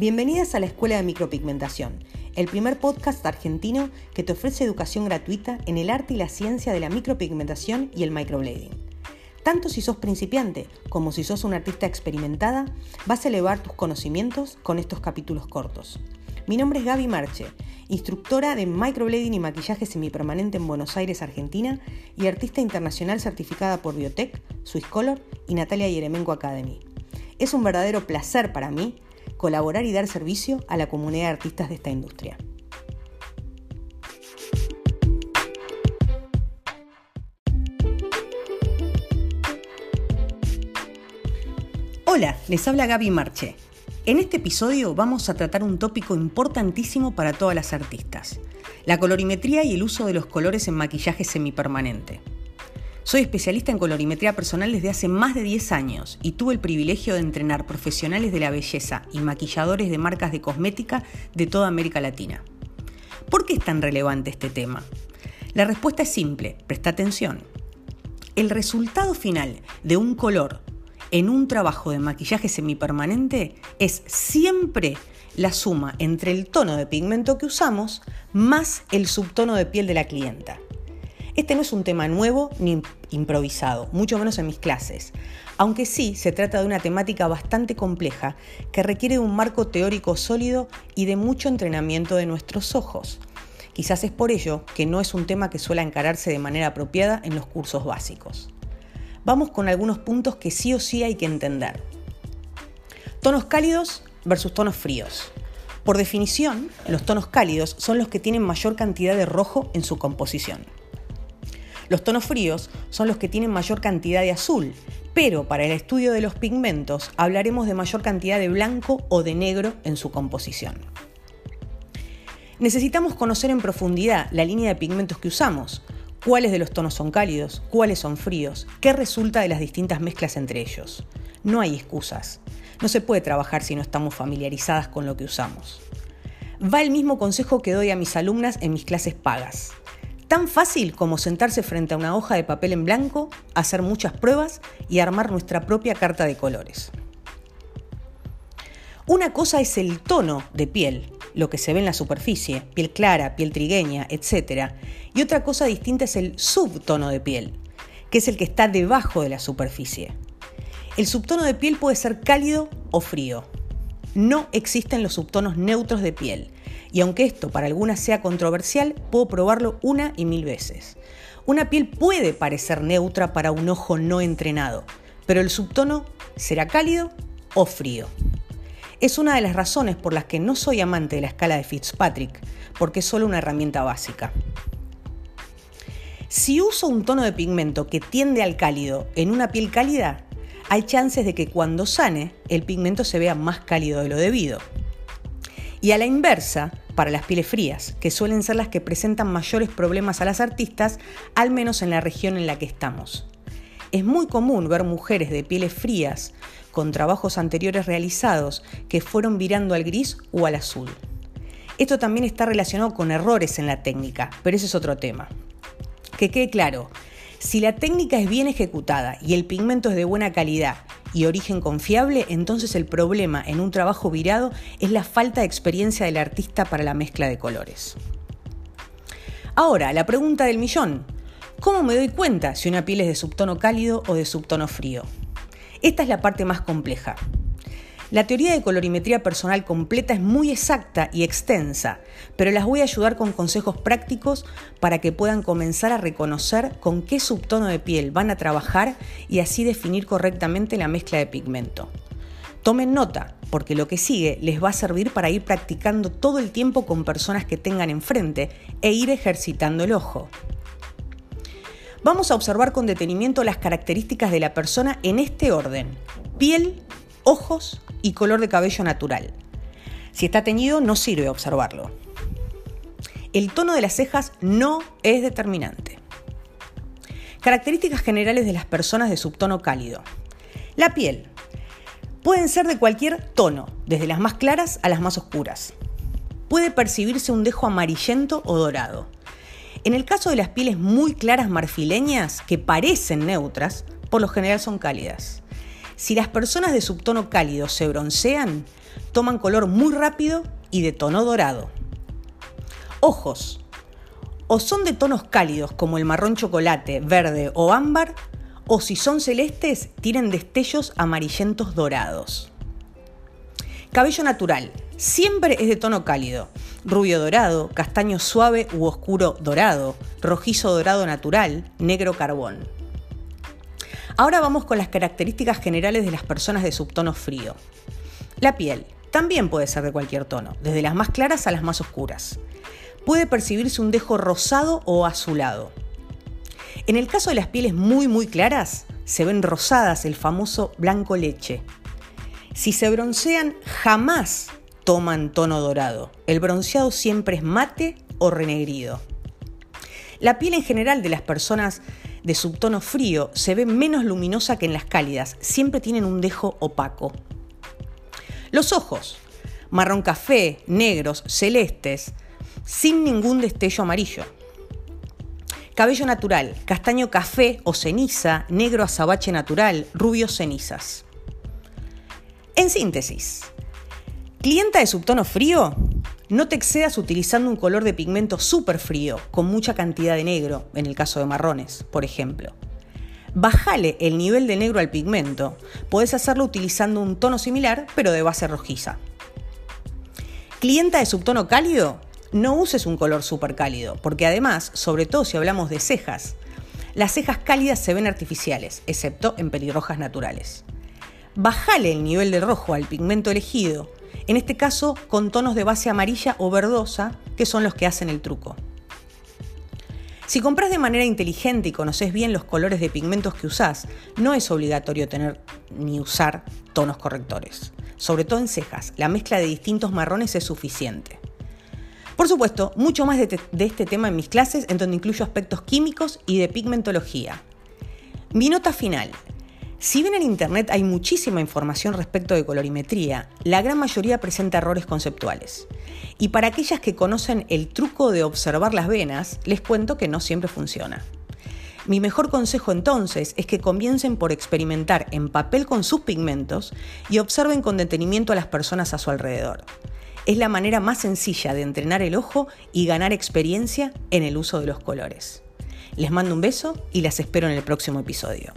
Bienvenidas a la Escuela de Micropigmentación, el primer podcast argentino que te ofrece educación gratuita en el arte y la ciencia de la micropigmentación y el microblading. Tanto si sos principiante como si sos una artista experimentada, vas a elevar tus conocimientos con estos capítulos cortos. Mi nombre es Gaby Marche, instructora de microblading y maquillaje semipermanente en Buenos Aires, Argentina, y artista internacional certificada por Biotech, Swisscolor y Natalia Yeremenko Academy. Es un verdadero placer para mí colaborar y dar servicio a la comunidad de artistas de esta industria. Hola, les habla Gaby Marche. En este episodio vamos a tratar un tópico importantísimo para todas las artistas, la colorimetría y el uso de los colores en maquillaje semipermanente. Soy especialista en colorimetría personal desde hace más de 10 años y tuve el privilegio de entrenar profesionales de la belleza y maquilladores de marcas de cosmética de toda América Latina. ¿Por qué es tan relevante este tema? La respuesta es simple, presta atención. El resultado final de un color en un trabajo de maquillaje semipermanente es siempre la suma entre el tono de pigmento que usamos más el subtono de piel de la clienta. Este no es un tema nuevo ni improvisado, mucho menos en mis clases, aunque sí se trata de una temática bastante compleja que requiere de un marco teórico sólido y de mucho entrenamiento de nuestros ojos. Quizás es por ello que no es un tema que suele encararse de manera apropiada en los cursos básicos. Vamos con algunos puntos que sí o sí hay que entender. Tonos cálidos versus tonos fríos. Por definición, los tonos cálidos son los que tienen mayor cantidad de rojo en su composición. Los tonos fríos son los que tienen mayor cantidad de azul, pero para el estudio de los pigmentos hablaremos de mayor cantidad de blanco o de negro en su composición. Necesitamos conocer en profundidad la línea de pigmentos que usamos, cuáles de los tonos son cálidos, cuáles son fríos, qué resulta de las distintas mezclas entre ellos. No hay excusas. No se puede trabajar si no estamos familiarizadas con lo que usamos. Va el mismo consejo que doy a mis alumnas en mis clases pagas. Tan fácil como sentarse frente a una hoja de papel en blanco, hacer muchas pruebas y armar nuestra propia carta de colores. Una cosa es el tono de piel, lo que se ve en la superficie, piel clara, piel trigueña, etc. Y otra cosa distinta es el subtono de piel, que es el que está debajo de la superficie. El subtono de piel puede ser cálido o frío. No existen los subtonos neutros de piel y aunque esto para algunas sea controversial, puedo probarlo una y mil veces. Una piel puede parecer neutra para un ojo no entrenado, pero el subtono será cálido o frío. Es una de las razones por las que no soy amante de la escala de Fitzpatrick, porque es solo una herramienta básica. Si uso un tono de pigmento que tiende al cálido en una piel cálida, hay chances de que cuando sane el pigmento se vea más cálido de lo debido. Y a la inversa, para las pieles frías, que suelen ser las que presentan mayores problemas a las artistas, al menos en la región en la que estamos. Es muy común ver mujeres de pieles frías con trabajos anteriores realizados que fueron virando al gris o al azul. Esto también está relacionado con errores en la técnica, pero ese es otro tema. Que quede claro, si la técnica es bien ejecutada y el pigmento es de buena calidad y origen confiable, entonces el problema en un trabajo virado es la falta de experiencia del artista para la mezcla de colores. Ahora, la pregunta del millón. ¿Cómo me doy cuenta si una piel es de subtono cálido o de subtono frío? Esta es la parte más compleja. La teoría de colorimetría personal completa es muy exacta y extensa, pero las voy a ayudar con consejos prácticos para que puedan comenzar a reconocer con qué subtono de piel van a trabajar y así definir correctamente la mezcla de pigmento. Tomen nota, porque lo que sigue les va a servir para ir practicando todo el tiempo con personas que tengan enfrente e ir ejercitando el ojo. Vamos a observar con detenimiento las características de la persona en este orden. Piel, ojos y color de cabello natural. Si está teñido no sirve observarlo. El tono de las cejas no es determinante. Características generales de las personas de subtono cálido. La piel. Pueden ser de cualquier tono, desde las más claras a las más oscuras. Puede percibirse un dejo amarillento o dorado. En el caso de las pieles muy claras marfileñas, que parecen neutras, por lo general son cálidas. Si las personas de subtono cálido se broncean, toman color muy rápido y de tono dorado. Ojos. O son de tonos cálidos como el marrón chocolate, verde o ámbar, o si son celestes, tienen destellos amarillentos dorados. Cabello natural. Siempre es de tono cálido. Rubio dorado, castaño suave u oscuro dorado, rojizo dorado natural, negro carbón. Ahora vamos con las características generales de las personas de subtono frío. La piel también puede ser de cualquier tono, desde las más claras a las más oscuras. Puede percibirse un dejo rosado o azulado. En el caso de las pieles muy muy claras, se ven rosadas, el famoso blanco leche. Si se broncean, jamás toman tono dorado. El bronceado siempre es mate o renegrido. La piel en general de las personas de subtono frío se ve menos luminosa que en las cálidas, siempre tienen un dejo opaco. Los ojos, marrón café, negros, celestes, sin ningún destello amarillo. Cabello natural, castaño café o ceniza, negro azabache natural, rubio cenizas. En síntesis, clienta de subtono frío, no te excedas utilizando un color de pigmento súper frío, con mucha cantidad de negro, en el caso de marrones, por ejemplo. Bajale el nivel de negro al pigmento. Podés hacerlo utilizando un tono similar, pero de base rojiza. Clienta de subtono cálido, no uses un color súper cálido, porque además, sobre todo si hablamos de cejas, las cejas cálidas se ven artificiales, excepto en pelirrojas naturales. Bajale el nivel de rojo al pigmento elegido en este caso con tonos de base amarilla o verdosa, que son los que hacen el truco. Si compras de manera inteligente y conoces bien los colores de pigmentos que usás, no es obligatorio tener ni usar tonos correctores. Sobre todo en cejas, la mezcla de distintos marrones es suficiente. Por supuesto, mucho más de, de, este tema en mis clases, en donde incluyo aspectos químicos y de pigmentología. Mi nota final. Si bien en Internet hay muchísima información respecto de colorimetría, la gran mayoría presenta errores conceptuales. Y para aquellas que conocen el truco de observar las venas, les cuento que no siempre funciona. Mi mejor consejo entonces es que comiencen por experimentar en papel con sus pigmentos y observen con detenimiento a las personas a su alrededor. Es la manera más sencilla de entrenar el ojo y ganar experiencia en el uso de los colores. Les mando un beso y las espero en el próximo episodio.